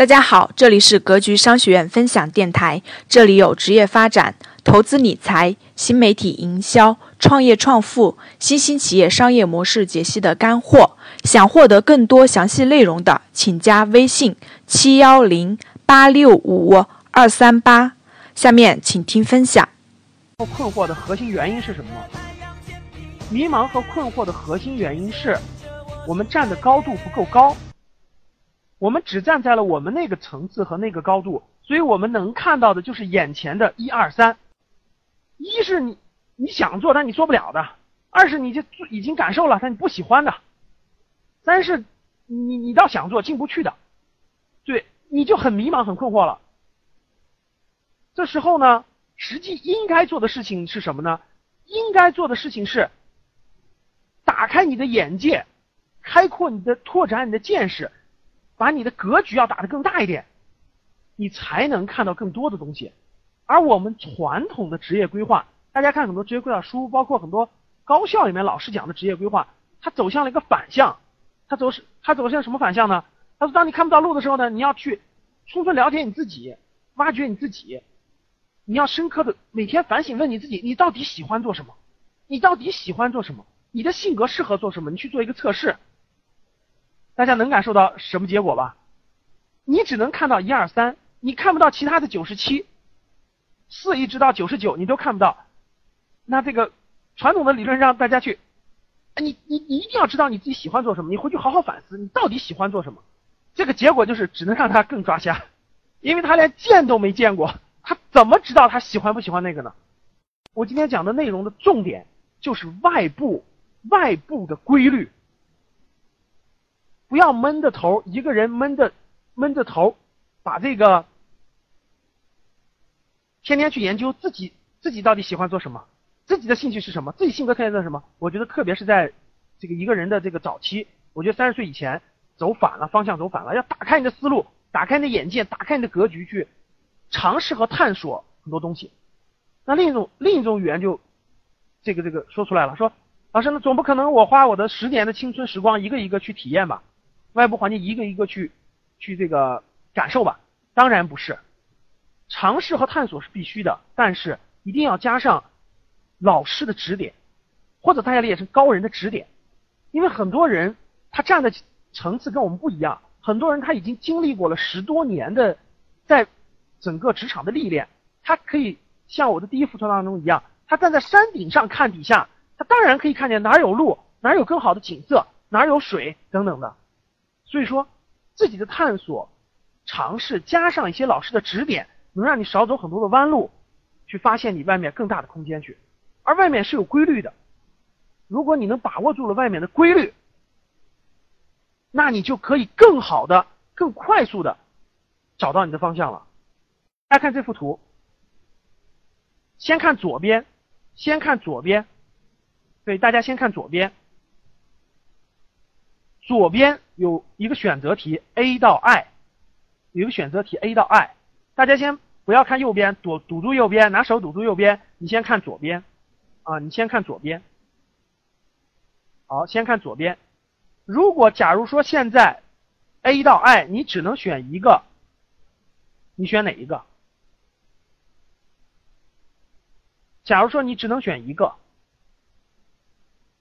大家好，这里是格局商学院分享电台，这里有职业发展、投资理财、新媒体营销、创业创富、新兴企业商业模式解析的干货。想获得更多详细内容的，请加微信七幺零八六五二三八。下面请听分享。困惑的核心原因是什么？迷茫和困惑的核心原因是我们站的高度不够高。我们只站在了我们那个层次和那个高度，所以我们能看到的就是眼前的一二三。一是你你想做但你做不了的，二是你就已经感受了但你不喜欢的，三是你你倒想做进不去的，对，你就很迷茫很困惑了。这时候呢，实际应该做的事情是什么呢？应该做的事情是打开你的眼界，开阔你的拓展你的见识。把你的格局要打得更大一点，你才能看到更多的东西。而我们传统的职业规划，大家看很多职业规划书，包括很多高校里面老师讲的职业规划，它走向了一个反向。它走是它走向什么反向呢？他说，当你看不到路的时候呢，你要去充分了解你自己，挖掘你自己，你要深刻的每天反省，问你自己，你到底喜欢做什么？你到底喜欢做什么？你的性格适合做什么？你去做一个测试。大家能感受到什么结果吧？你只能看到一二三，你看不到其他的九十七，四一直到九十九你都看不到。那这个传统的理论让大家去，你你你一定要知道你自己喜欢做什么，你回去好好反思，你到底喜欢做什么。这个结果就是只能让他更抓瞎，因为他连见都没见过，他怎么知道他喜欢不喜欢那个呢？我今天讲的内容的重点就是外部外部的规律。不要闷着头，一个人闷着闷着头，把这个天天去研究自己自己到底喜欢做什么，自己的兴趣是什么，自己性格特点是什么。我觉得特别是在这个一个人的这个早期，我觉得三十岁以前走反了方向，走反了，要打开你的思路，打开你的眼界，打开你的格局，去尝试和探索很多东西。那另一种另一种语言就这个这个说出来了，说老师，那总不可能我花我的十年的青春时光一个一个去体验吧？外部环境一个一个去，去这个感受吧。当然不是，尝试和探索是必须的，但是一定要加上老师的指点，或者大家理解成高人的指点。因为很多人他站的层次跟我们不一样，很多人他已经经历过了十多年的在整个职场的历练，他可以像我的第一幅图当中一样，他站在山顶上看底下，他当然可以看见哪有路，哪有更好的景色，哪有水等等的。所以说，自己的探索、尝试，加上一些老师的指点，能让你少走很多的弯路，去发现你外面更大的空间去。而外面是有规律的，如果你能把握住了外面的规律，那你就可以更好的、更快速的找到你的方向了。大家看这幅图，先看左边，先看左边，对，大家先看左边。左边有一个选择题 A 到 I，有一个选择题 A 到 I，大家先不要看右边，堵堵住右边，拿手堵住右边，你先看左边，啊，你先看左边。好，先看左边。如果假如说现在 A 到 I 你只能选一个，你选哪一个？假如说你只能选一个，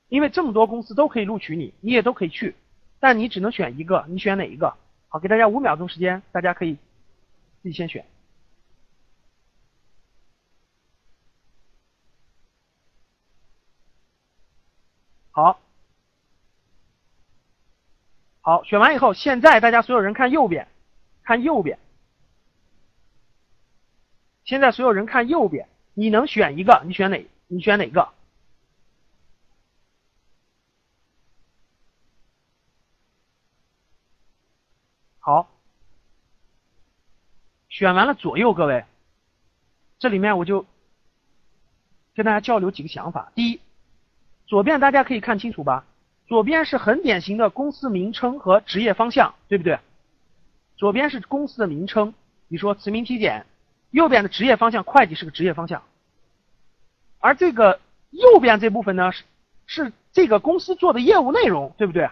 因为这么多公司都可以录取你，你也都可以去。但你只能选一个，你选哪一个？好，给大家五秒钟时间，大家可以自己先选。好，好，选完以后，现在大家所有人看右边，看右边。现在所有人看右边，你能选一个？你选哪？你选哪个？好，选完了左右，各位，这里面我就跟大家交流几个想法。第一，左边大家可以看清楚吧？左边是很典型的公司名称和职业方向，对不对？左边是公司的名称，比如说慈铭体检；右边的职业方向，会计是个职业方向。而这个右边这部分呢，是是这个公司做的业务内容，对不对？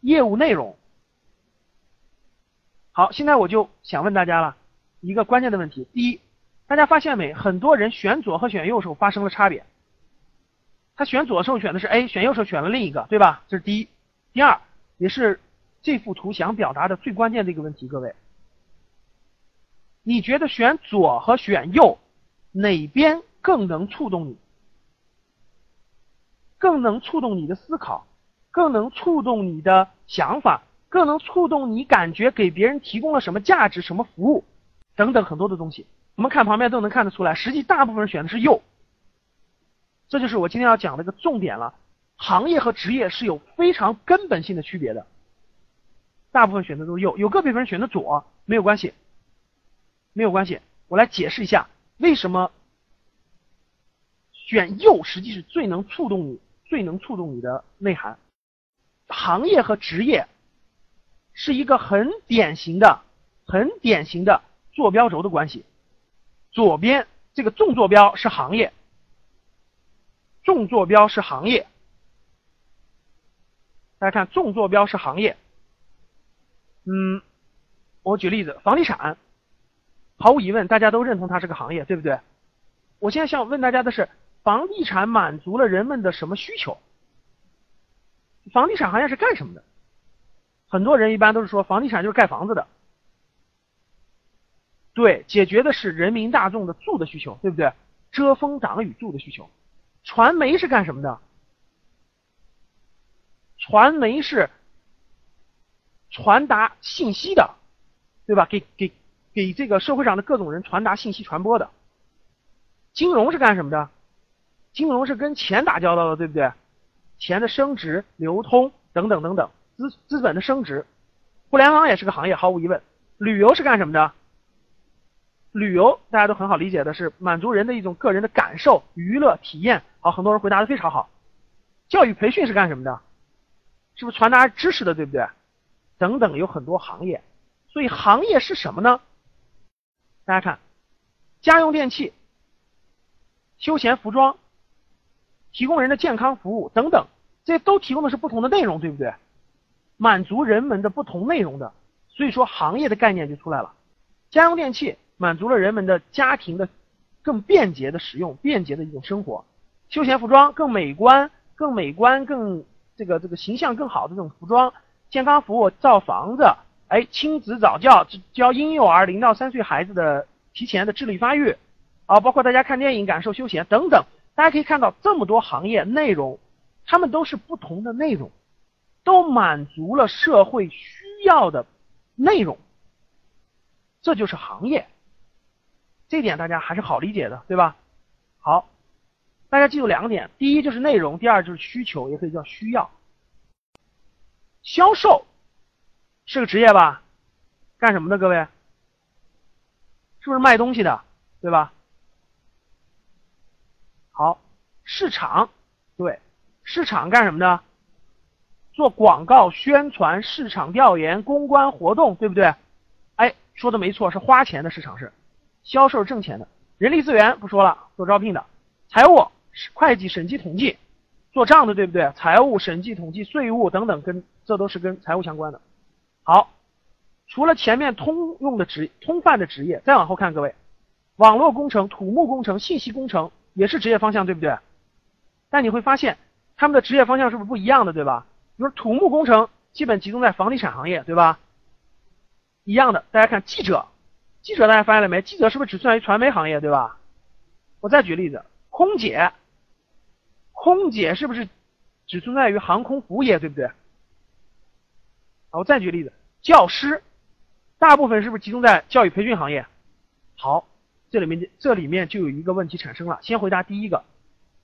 业务内容。好，现在我就想问大家了一个关键的问题：第一，大家发现没？很多人选左和选右时候发生了差别。他选左的时候选的是 A，选右时候选了另一个，对吧？这是第一。第二，也是这幅图想表达的最关键的一个问题，各位，你觉得选左和选右哪边更能触动你？更能触动你的思考，更能触动你的想法，更能触动你感觉给别人提供了什么价值、什么服务等等很多的东西。我们看旁边都能看得出来，实际大部分人选的是右。这就是我今天要讲的一个重点了。行业和职业是有非常根本性的区别的。大部分选择都是右，有个别人选的左，没有关系，没有关系。我来解释一下为什么选右实际是最能触动你、最能触动你的内涵。行业和职业是一个很典型的、很典型的坐标轴的关系。左边这个纵坐标是行业。纵坐标是行业，大家看，纵坐标是行业。嗯，我举例子，房地产，毫无疑问，大家都认同它是个行业，对不对？我现在想问大家的是，房地产满足了人们的什么需求？房地产行业是干什么的？很多人一般都是说，房地产就是盖房子的。对，解决的是人民大众的住的需求，对不对？遮风挡雨住的需求。传媒是干什么的？传媒是传达信息的，对吧？给给给这个社会上的各种人传达信息传播的。金融是干什么的？金融是跟钱打交道的，对不对？钱的升值、流通等等等等，资资本的升值。互联网也是个行业，毫无疑问。旅游是干什么的？旅游大家都很好理解的是满足人的一种个人的感受、娱乐体验。好，很多人回答的非常好。教育培训是干什么的？是不是传达知识的，对不对？等等，有很多行业。所以行业是什么呢？大家看，家用电器、休闲服装、提供人的健康服务等等，这都提供的是不同的内容，对不对？满足人们的不同内容的，所以说行业的概念就出来了。家用电器。满足了人们的家庭的更便捷的使用，便捷的一种生活。休闲服装更美观、更美观、更这个这个形象更好的这种服装。健康服务，造房子，哎，亲子早教，教婴幼儿零到三岁孩子的提前的智力发育，啊，包括大家看电影、感受休闲等等。大家可以看到这么多行业内容，他们都是不同的内容，都满足了社会需要的内容。这就是行业。这点大家还是好理解的，对吧？好，大家记住两点：第一就是内容，第二就是需求，也可以叫需要。销售是个职业吧？干什么的？各位，是不是卖东西的？对吧？好，市场，对，市场干什么的？做广告宣传、市场调研、公关活动，对不对？哎，说的没错，是花钱的市场是。销售挣钱的，人力资源不说了，做招聘的，财务、会计、审计、统计，做账的，对不对？财务、审计、统计、税务等等，跟这都是跟财务相关的。好，除了前面通用的职、通泛的职业，再往后看，各位，网络工程、土木工程、信息工程也是职业方向，对不对？但你会发现，他们的职业方向是不是不一样的，对吧？比如土木工程基本集中在房地产行业，对吧？一样的，大家看记者。记者大家发现了没？记者是不是只算于传媒行业，对吧？我再举例子，空姐，空姐是不是只存在于航空服务业，对不对？好，我再举例子，教师，大部分是不是集中在教育培训行业？好，这里面这里面就有一个问题产生了。先回答第一个，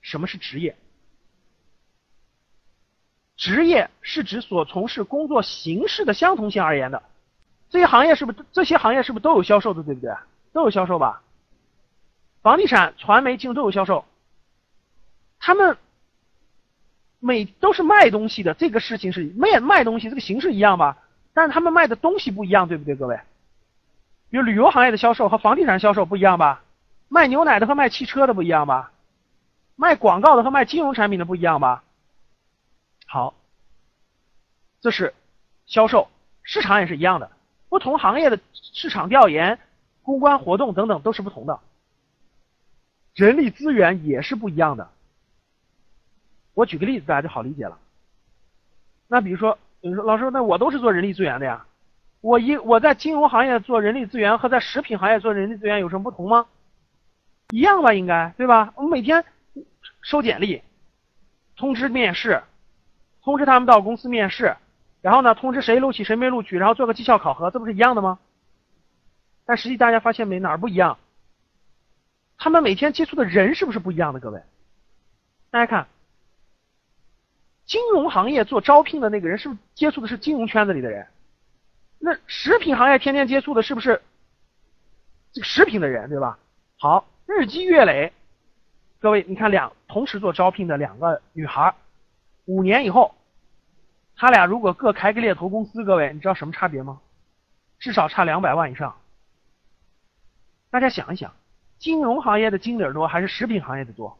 什么是职业？职业是指所从事工作形式的相同性而言的。这些行业是不是这些行业是不是都有销售的，对不对？都有销售吧。房地产、传媒、金融都有销售。他们每都是卖东西的，这个事情是卖卖东西，这个形式一样吧？但是他们卖的东西不一样，对不对，各位？比如旅游行业的销售和房地产销售不一样吧？卖牛奶的和卖汽车的不一样吧？卖广告的和卖金融产品的不一样吧？好，这是销售，市场也是一样的。不同行业的市场调研、公关活动等等都是不同的，人力资源也是不一样的。我举个例子，大家就好理解了。那比如说，比如说老师，那我都是做人力资源的呀，我一我在金融行业做人力资源和在食品行业做人力资源有什么不同吗？一样吧，应该对吧？我们每天收简历，通知面试，通知他们到公司面试，然后呢，通知谁录取谁没录取，然后做个绩效考核，这不是一样的吗？但实际大家发现没，哪儿不一样？他们每天接触的人是不是不一样的？各位，大家看。金融行业做招聘的那个人是不是接触的是金融圈子里的人？那食品行业天天接触的是不是这个食品的人，对吧？好，日积月累，各位，你看两同时做招聘的两个女孩，五年以后，他俩如果各开个猎头公司，各位，你知道什么差别吗？至少差两百万以上。大家想一想，金融行业的经理多还是食品行业的多？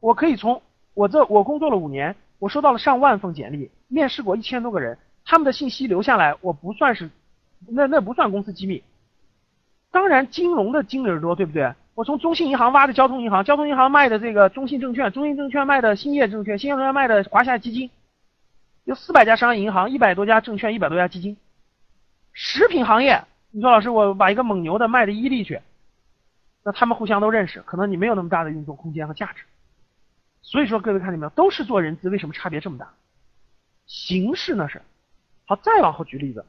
我可以从。我这我工作了五年，我收到了上万份简历，面试过一千多个人，他们的信息留下来，我不算是，那那不算公司机密。当然，金融的经理多，对不对？我从中信银行挖的交通银行，交通银行卖的这个中信证券，中信证券卖的兴业证券，兴业证券卖的华夏基金，有四百家商业银行，一百多家证券，一百多家基金。食品行业，你说老师，我把一个蒙牛的卖的伊利去，那他们互相都认识，可能你没有那么大的运作空间和价值。所以说，各位看见没有，都是做人资，为什么差别这么大？形式呢是，好，再往后举例子，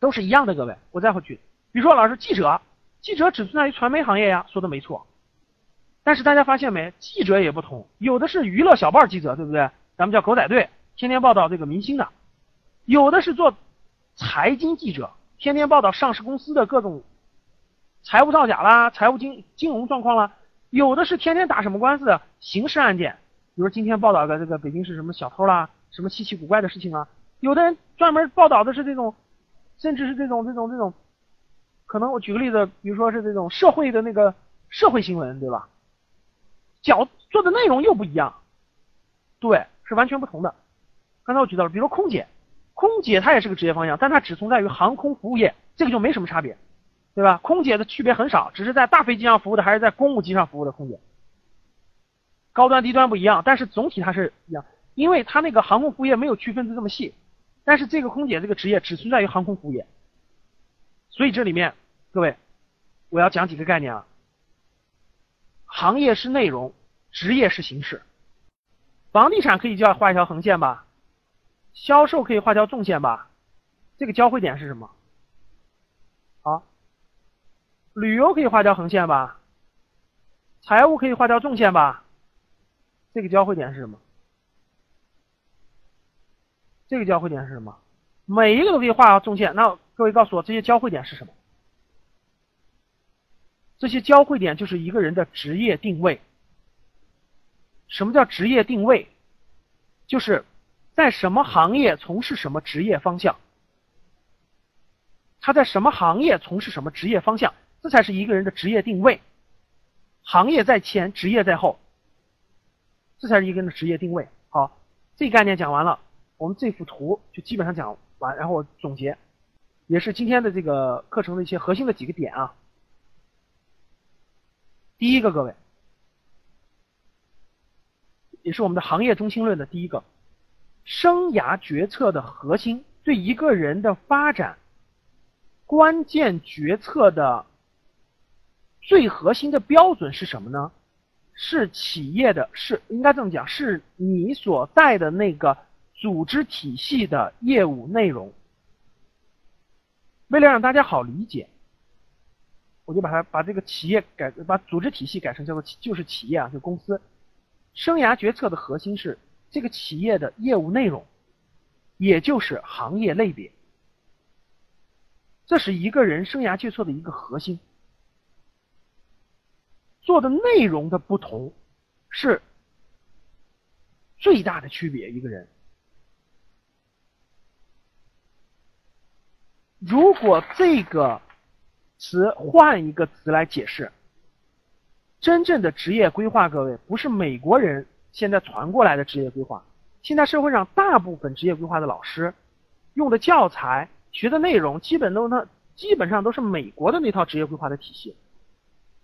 都是一样的。各位，我再后举，比如说老师，记者，记者只存在于传媒行业呀，说的没错。但是大家发现没，记者也不同，有的是娱乐小报记者，对不对？咱们叫狗仔队，天天报道这个明星的；有的是做财经记者，天天报道上市公司的各种财务造假啦、财务金金融状况啦。有的是天天打什么官司的刑事案件，比如今天报道的这个北京市什么小偷啦，什么稀奇古怪的事情啊。有的人专门报道的是这种，甚至是这种这种这种，可能我举个例子，比如说是这种社会的那个社会新闻，对吧？角做的内容又不一样，对，是完全不同的。刚才我举到了，比如说空姐，空姐她也是个职业方向，但它只存在于航空服务业，这个就没什么差别。对吧？空姐的区别很少，只是在大飞机上服务的还是在公务机上服务的空姐，高端低端不一样，但是总体它是一样，因为它那个航空服务业没有区分的这么细，但是这个空姐这个职业只存在于航空服务业，所以这里面各位，我要讲几个概念啊，行业是内容，职业是形式，房地产可以叫画一条横线吧，销售可以画条纵线吧，这个交汇点是什么？好。旅游可以画条横线吧，财务可以画条纵线吧，这个交汇点是什么？这个交汇点是什么？每一个都可以画条纵线。那各位告诉我，这些交汇点是什么？这些交汇点就是一个人的职业定位。什么叫职业定位？就是在什么行业从事什么职业方向。他在什么行业从事什么职业方向？这才是一个人的职业定位，行业在前，职业在后，这才是一个人的职业定位。好，这概念讲完了，我们这幅图就基本上讲完，然后我总结，也是今天的这个课程的一些核心的几个点啊。第一个，各位，也是我们的行业中心论的第一个，生涯决策的核心，对一个人的发展关键决策的。最核心的标准是什么呢？是企业的，是应该这么讲，是你所在的那个组织体系的业务内容。为了让大家好理解，我就把它把这个企业改，把组织体系改成叫做就是企业啊，就公司。生涯决策的核心是这个企业的业务内容，也就是行业类别。这是一个人生涯决策的一个核心。做的内容的不同，是最大的区别。一个人，如果这个词换一个词来解释，真正的职业规划，各位不是美国人现在传过来的职业规划。现在社会上大部分职业规划的老师，用的教材、学的内容，基本都那基本上都是美国的那套职业规划的体系，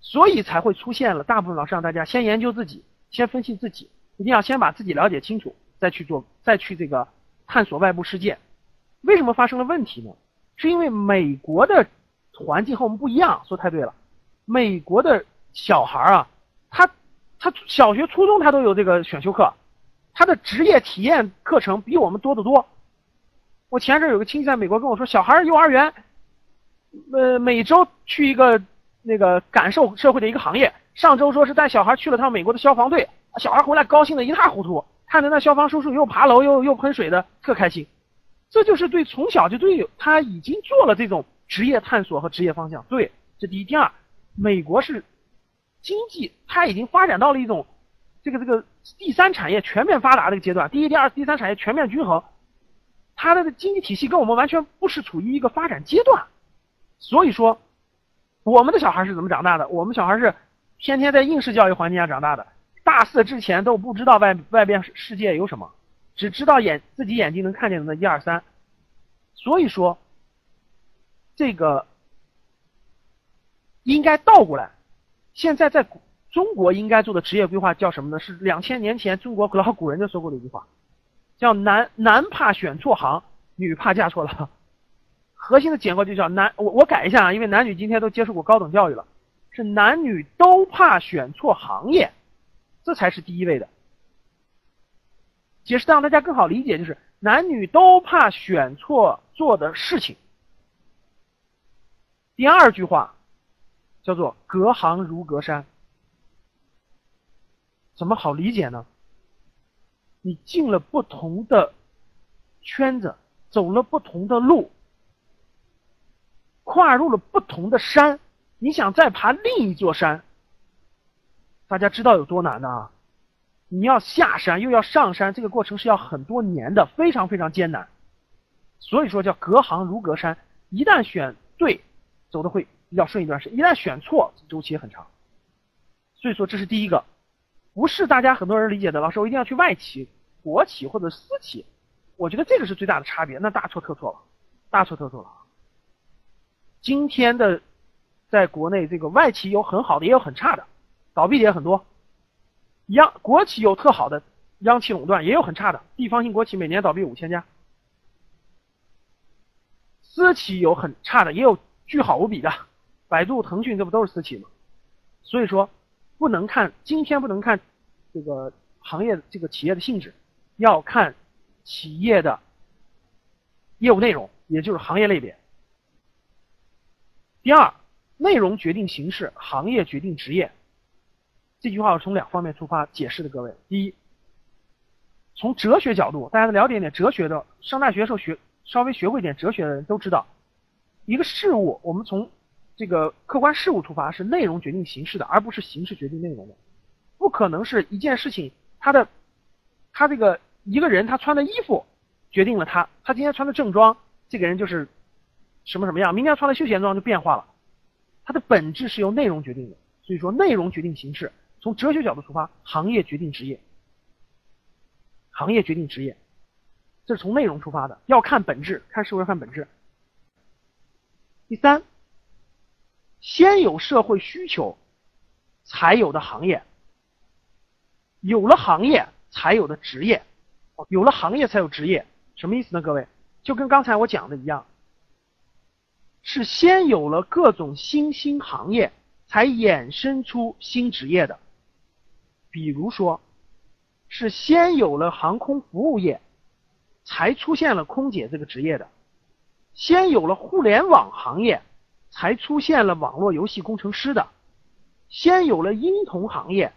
所以才会出现了大部分老师让大家先研究自己，先分析自己，一定要先把自己了解清楚，再去做，再去这个探索外部世界。为什么发生了问题呢？是因为美国的环境和我们不一样。说太对了，美国的小孩啊，他他小学、初中他都有这个选修课，他的职业体验课程比我们多得多。我前阵有个亲戚在美国跟我说，小孩幼儿园，呃，每周去一个那个感受社会的一个行业。上周说是带小孩去了趟美国的消防队，小孩回来高兴的一塌糊涂，看着那消防叔叔又爬楼又又喷水的，特开心。这就是对从小就对他已经做了这种职业探索和职业方向。对，这第一。第二，美国是经济，它已经发展到了一种这个这个第三产业全面发达的阶段。第一、第二、第三产业全面均衡，它的经济体系跟我们完全不是处于一个发展阶段。所以说，我们的小孩是怎么长大的？我们小孩是天天在应试教育环境下长大的，大四之前都不知道外外边世界有什么。只知道眼自己眼睛能看见的那一二三，所以说，这个应该倒过来。现在在中国应该做的职业规划叫什么呢？是两千年前中国老古人就说过的一句话，叫“男男怕选错行，女怕嫁错郎”。核心的结构就叫“男”，我我改一下啊，因为男女今天都接受过高等教育了，是男女都怕选错行业，这才是第一位的。解释让大家更好理解，就是男女都怕选错做的事情。第二句话叫做“隔行如隔山”，怎么好理解呢？你进了不同的圈子，走了不同的路，跨入了不同的山，你想再爬另一座山，大家知道有多难的啊？你要下山又要上山，这个过程是要很多年的，非常非常艰难。所以说叫隔行如隔山，一旦选对，走的会比较顺一段时间；一旦选错，周期也很长。所以说这是第一个，不是大家很多人理解的。老师，我一定要去外企、国企或者私企，我觉得这个是最大的差别，那大错特错了，大错特错了。今天的在国内，这个外企有很好的，也有很差的，倒闭的也很多。央国企有特好的，央企垄断也有很差的，地方性国企每年倒闭五千家。私企有很差的，也有巨好无比的，百度、腾讯这不都是私企吗？所以说，不能看今天不能看这个行业这个企业的性质，要看企业的业务内容，也就是行业类别。第二，内容决定形式，行业决定职业。这句话我从两方面出发解释的，各位。第一，从哲学角度，大家了解一点哲学的，上大学时候学稍微学过一点哲学的人都知道，一个事物，我们从这个客观事物出发，是内容决定形式的，而不是形式决定内容的。不可能是一件事情，他的他这个一个人他穿的衣服决定了他，他今天穿的正装，这个人就是什么什么样，明天穿的休闲装就变化了。它的本质是由内容决定的，所以说内容决定形式。从哲学角度出发，行业决定职业，行业决定职业，这是从内容出发的，要看本质，看社会看本质。第三，先有社会需求，才有的行业，有了行业才有的职业，有了行业才有职业，什么意思呢？各位，就跟刚才我讲的一样，是先有了各种新兴行业，才衍生出新职业的。比如说，是先有了航空服务业，才出现了空姐这个职业的；先有了互联网行业，才出现了网络游戏工程师的；先有了婴童行业，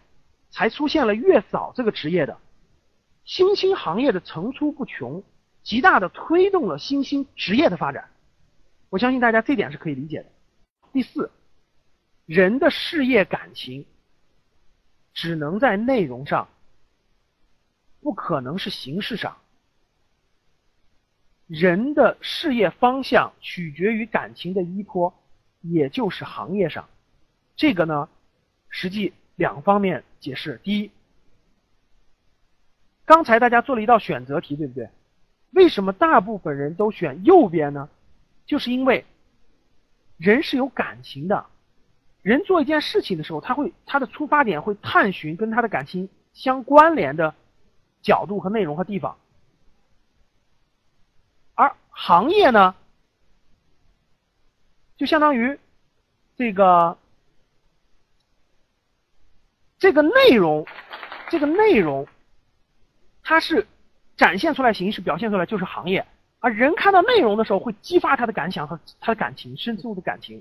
才出现了月嫂这个职业的。新兴行业的层出不穷，极大的推动了新兴职业的发展。我相信大家这点是可以理解的。第四，人的事业感情。只能在内容上，不可能是形式上。人的事业方向取决于感情的依托，也就是行业上。这个呢，实际两方面解释。第一，刚才大家做了一道选择题，对不对？为什么大部分人都选右边呢？就是因为人是有感情的，人做一件事情的时候，他会他的出发点会探寻跟他的感情相关联的角度和内容和地方，而行业呢，就相当于这个这个内容，这个内容，它是。展现出来形式，表现出来就是行业，而人看到内容的时候，会激发他的感想和他的感情，深处的感情，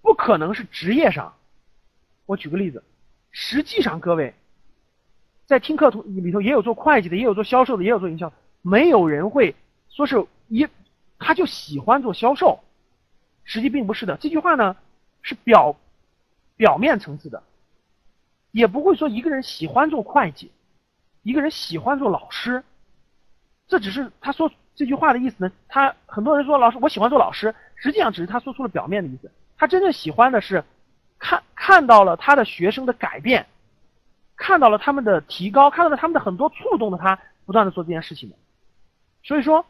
不可能是职业上。我举个例子，实际上各位，在听课图里头也有做会计的，也有做销售的，也有做营销的，没有人会说是一他就喜欢做销售，实际并不是的。这句话呢是表表面层次的，也不会说一个人喜欢做会计。一个人喜欢做老师，这只是他说这句话的意思呢。他很多人说老师，我喜欢做老师，实际上只是他说出了表面的意思。他真正喜欢的是看看到了他的学生的改变，看到了他们的提高，看到了他们的很多触动的他不断的做这件事情的。所以说，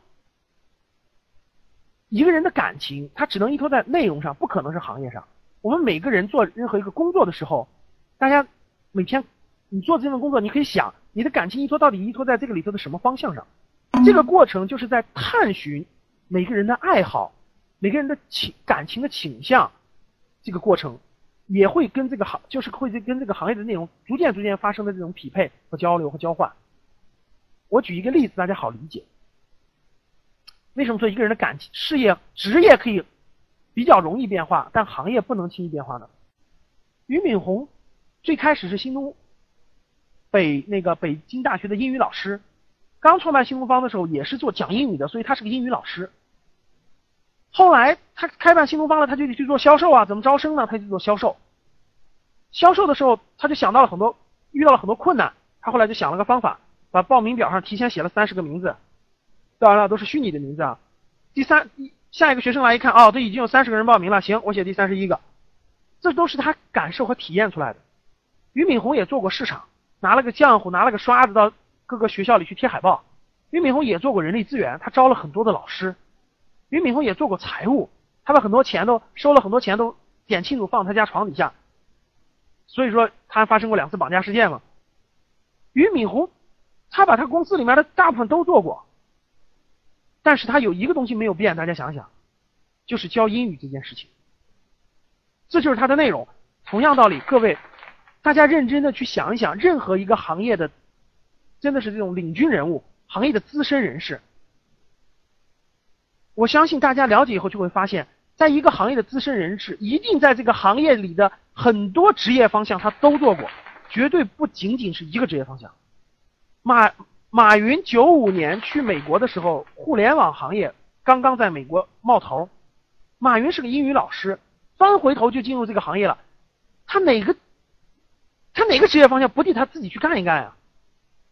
一个人的感情他只能依托在内容上，不可能是行业上。我们每个人做任何一个工作的时候，大家每天你做这份工作，你可以想。你的感情依托到底依托在这个里头的什么方向上？这个过程就是在探寻每个人的爱好，每个人的情感情的倾向。这个过程也会跟这个行，就是会跟这个行业的内容逐渐逐渐发生的这种匹配和交流和交换。我举一个例子，大家好理解。为什么说一个人的感情、事业、职业可以比较容易变化，但行业不能轻易变化呢？俞敏洪最开始是新东。北那个北京大学的英语老师，刚创办新东方的时候也是做讲英语的，所以他是个英语老师。后来他开办新东方了，他就得去做销售啊，怎么招生呢？他就做销售。销售的时候，他就想到了很多，遇到了很多困难。他后来就想了个方法，把报名表上提前写了三十个名字，当然了，都是虚拟的名字啊。第三，下一个学生来一看，哦，这已经有三十个人报名了，行，我写第三十一个。这都是他感受和体验出来的。俞敏洪也做过市场。拿了个浆糊，拿了个刷子到各个学校里去贴海报。俞敏洪也做过人力资源，他招了很多的老师。俞敏洪也做过财务，他把很多钱都收了很多钱都点清楚放他家床底下。所以说他发生过两次绑架事件嘛。俞敏洪，他把他公司里面的大部分都做过，但是他有一个东西没有变，大家想想，就是教英语这件事情。这就是他的内容。同样道理，各位。大家认真的去想一想，任何一个行业的，真的是这种领军人物，行业的资深人士，我相信大家了解以后就会发现，在一个行业的资深人士，一定在这个行业里的很多职业方向他都做过，绝对不仅仅是一个职业方向。马马云九五年去美国的时候，互联网行业刚刚在美国冒头，马云是个英语老师，翻回头就进入这个行业了，他哪个？他哪个职业方向不得他自己去干一干啊？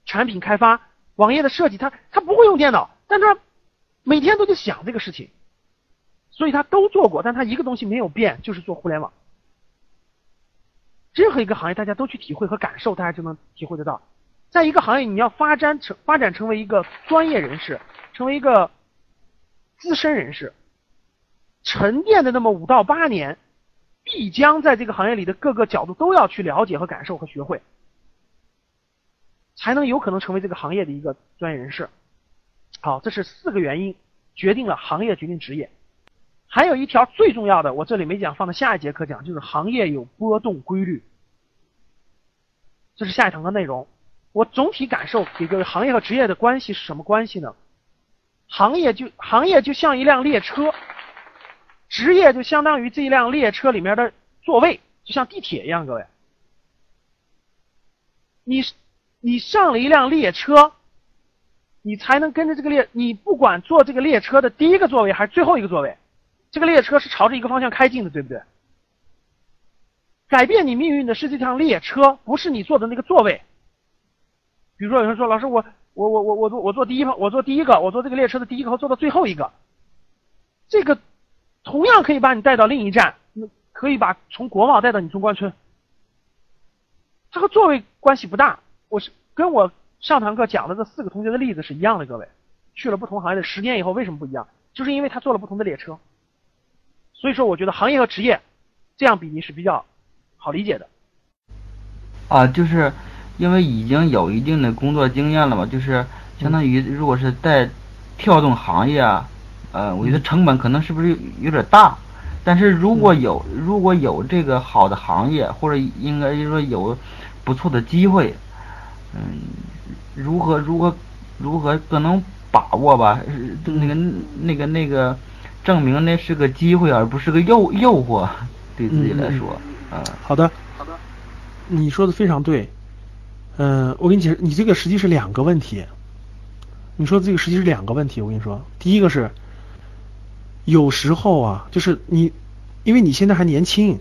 产品开发、网页的设计，他他不会用电脑，但他每天都在想这个事情，所以他都做过，但他一个东西没有变，就是做互联网。任何一个行业，大家都去体会和感受，大家就能体会得到。在一个行业，你要发展成发展成为一个专业人士，成为一个资深人士，沉淀的那么五到八年。必将在这个行业里的各个角度都要去了解和感受和学会，才能有可能成为这个行业的一个专业人士。好，这是四个原因决定了行业决定职业。还有一条最重要的，我这里没讲，放在下一节课讲，就是行业有波动规律。这是下一堂的内容。我总体感受给各位，行业和职业的关系是什么关系呢？行业就行业就像一辆列车。职业就相当于这一辆列车里面的座位，就像地铁一样，各位。你你上了一辆列车，你才能跟着这个列，你不管坐这个列车的第一个座位还是最后一个座位，这个列车是朝着一个方向开进的，对不对？改变你命运的是这趟列车，不是你坐的那个座位。比如说有人说，老师，我我我我我坐我坐第一排我坐第一个，我坐这个列车的第一个和坐到最后一个，这个。同样可以把你带到另一站，可以把从国贸带到你中关村。这和座位关系不大，我是跟我上堂课讲的这四个同学的例子是一样的，各位去了不同行业的十年以后为什么不一样？就是因为他坐了不同的列车。所以说，我觉得行业和职业这样比拟是比较好理解的。啊，就是因为已经有一定的工作经验了嘛，就是相当于如果是在跳动行业啊，呃，我觉得成本可能是不是有点大？但是如果有如果有这个好的行业，或者应该说有不错的机会，嗯，如何如何如何更能把握吧？那个那个那个，证明那是个机会，而不是个诱诱惑，对自己来说，啊，好的。你说的非常对，嗯，我跟你解释，你这个实际是两个问题。你说这个实际是两个问题，我跟你说，第一个是，有时候啊，就是你，因为你现在还年轻，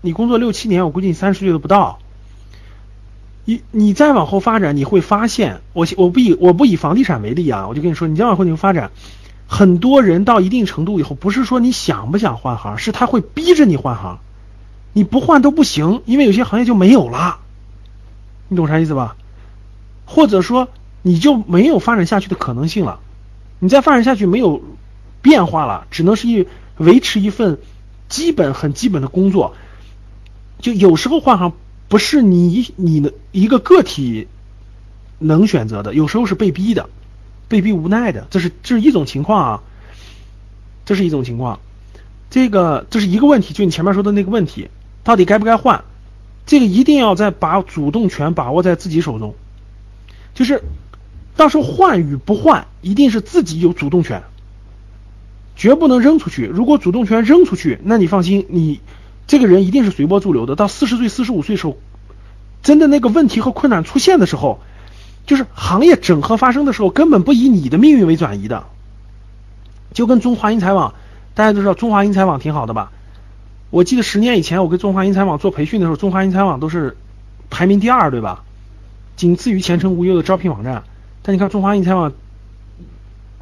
你工作六七年，我估计你三十岁都不到。你你再往后发展，你会发现，我我不以我不以房地产为例啊，我就跟你说，你再往后你会发展，很多人到一定程度以后，不是说你想不想换行，是他会逼着你换行。你不换都不行，因为有些行业就没有了，你懂啥意思吧？或者说你就没有发展下去的可能性了，你再发展下去没有变化了，只能是一维持一份基本很基本的工作。就有时候换行不是你你的一个个体能选择的，有时候是被逼的，被逼无奈的，这是这是一种情况啊，这是一种情况。这个这是一个问题，就你前面说的那个问题。到底该不该换？这个一定要在把主动权把握在自己手中，就是到时候换与不换，一定是自己有主动权，绝不能扔出去。如果主动权扔出去，那你放心，你这个人一定是随波逐流的。到四十岁、四十五岁时候，真的那个问题和困难出现的时候，就是行业整合发生的时候，根本不以你的命运为转移的。就跟中华英才网，大家都知道中华英才网挺好的吧？我记得十年以前，我跟中华英才网做培训的时候，中华英才网都是排名第二，对吧？仅次于前程无忧的招聘网站。但你看中华英才网，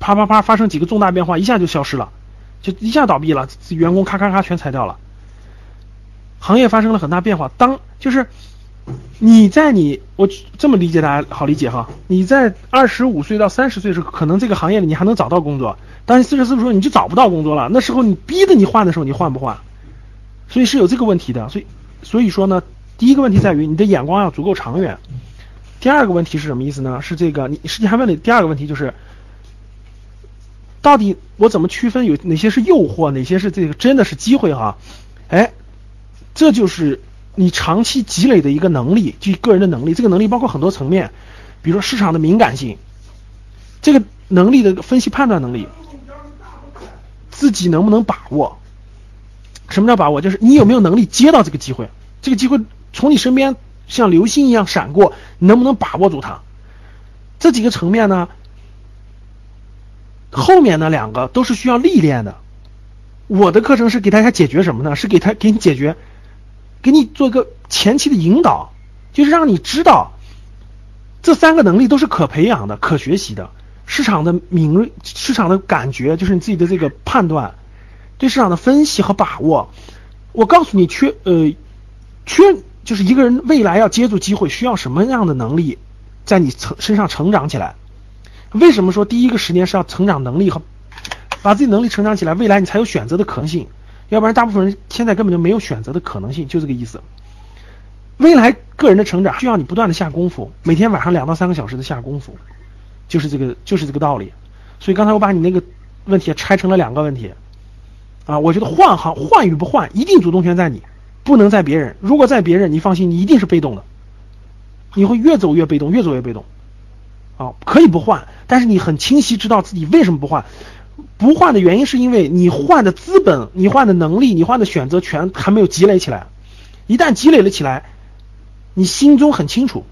啪啪啪发生几个重大变化，一下就消失了，就一下倒闭了，员工咔咔咔全裁掉了。行业发生了很大变化。当就是你在你我这么理解大家好理解哈，你在二十五岁到三十岁时，可能这个行业里你还能找到工作，当你四十岁的时候你就找不到工作了。那时候你逼着你换的时候，你换不换？所以是有这个问题的，所以所以说呢，第一个问题在于你的眼光要足够长远。第二个问题是什么意思呢？是这个你实际还问的第二个问题就是，到底我怎么区分有哪些是诱惑，哪些是这个真的是机会哈？哎，这就是你长期积累的一个能力，就个人的能力。这个能力包括很多层面，比如说市场的敏感性，这个能力的分析判断能力，自己能不能把握？什么叫把握？就是你有没有能力接到这个机会？这个机会从你身边像流星一样闪过，你能不能把握住它？这几个层面呢？后面那两个都是需要历练的。我的课程是给大家解决什么呢？是给他给你解决，给你做一个前期的引导，就是让你知道这三个能力都是可培养的、可学习的。市场的敏锐、市场的感觉，就是你自己的这个判断。对市场的分析和把握，我告诉你，缺呃缺就是一个人未来要接住机会，需要什么样的能力在你成身上成长起来？为什么说第一个十年是要成长能力和把自己能力成长起来，未来你才有选择的可能性？要不然大部分人现在根本就没有选择的可能性，就这个意思。未来个人的成长需要你不断的下功夫，每天晚上两到三个小时的下功夫，就是这个就是这个道理。所以刚才我把你那个问题拆成了两个问题。啊，我觉得换行换与不换，一定主动权在你，不能在别人。如果在别人，你放心，你一定是被动的，你会越走越被动，越走越被动。啊，可以不换，但是你很清晰知道自己为什么不换。不换的原因是因为你换的资本、你换的能力、你换的选择权还没有积累起来。一旦积累了起来，你心中很清楚，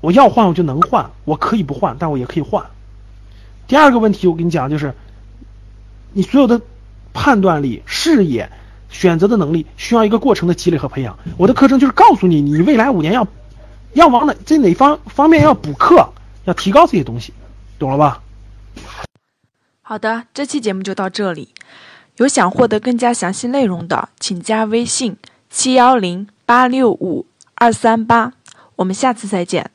我要换我就能换，我可以不换，但我也可以换。第二个问题，我跟你讲，就是你所有的。判断力、视野、选择的能力，需要一个过程的积累和培养。我的课程就是告诉你，你未来五年要要往哪在哪方方面要补课，要提高这些东西，懂了吧？好的，这期节目就到这里。有想获得更加详细内容的，请加微信七幺零八六五二三八。我们下次再见。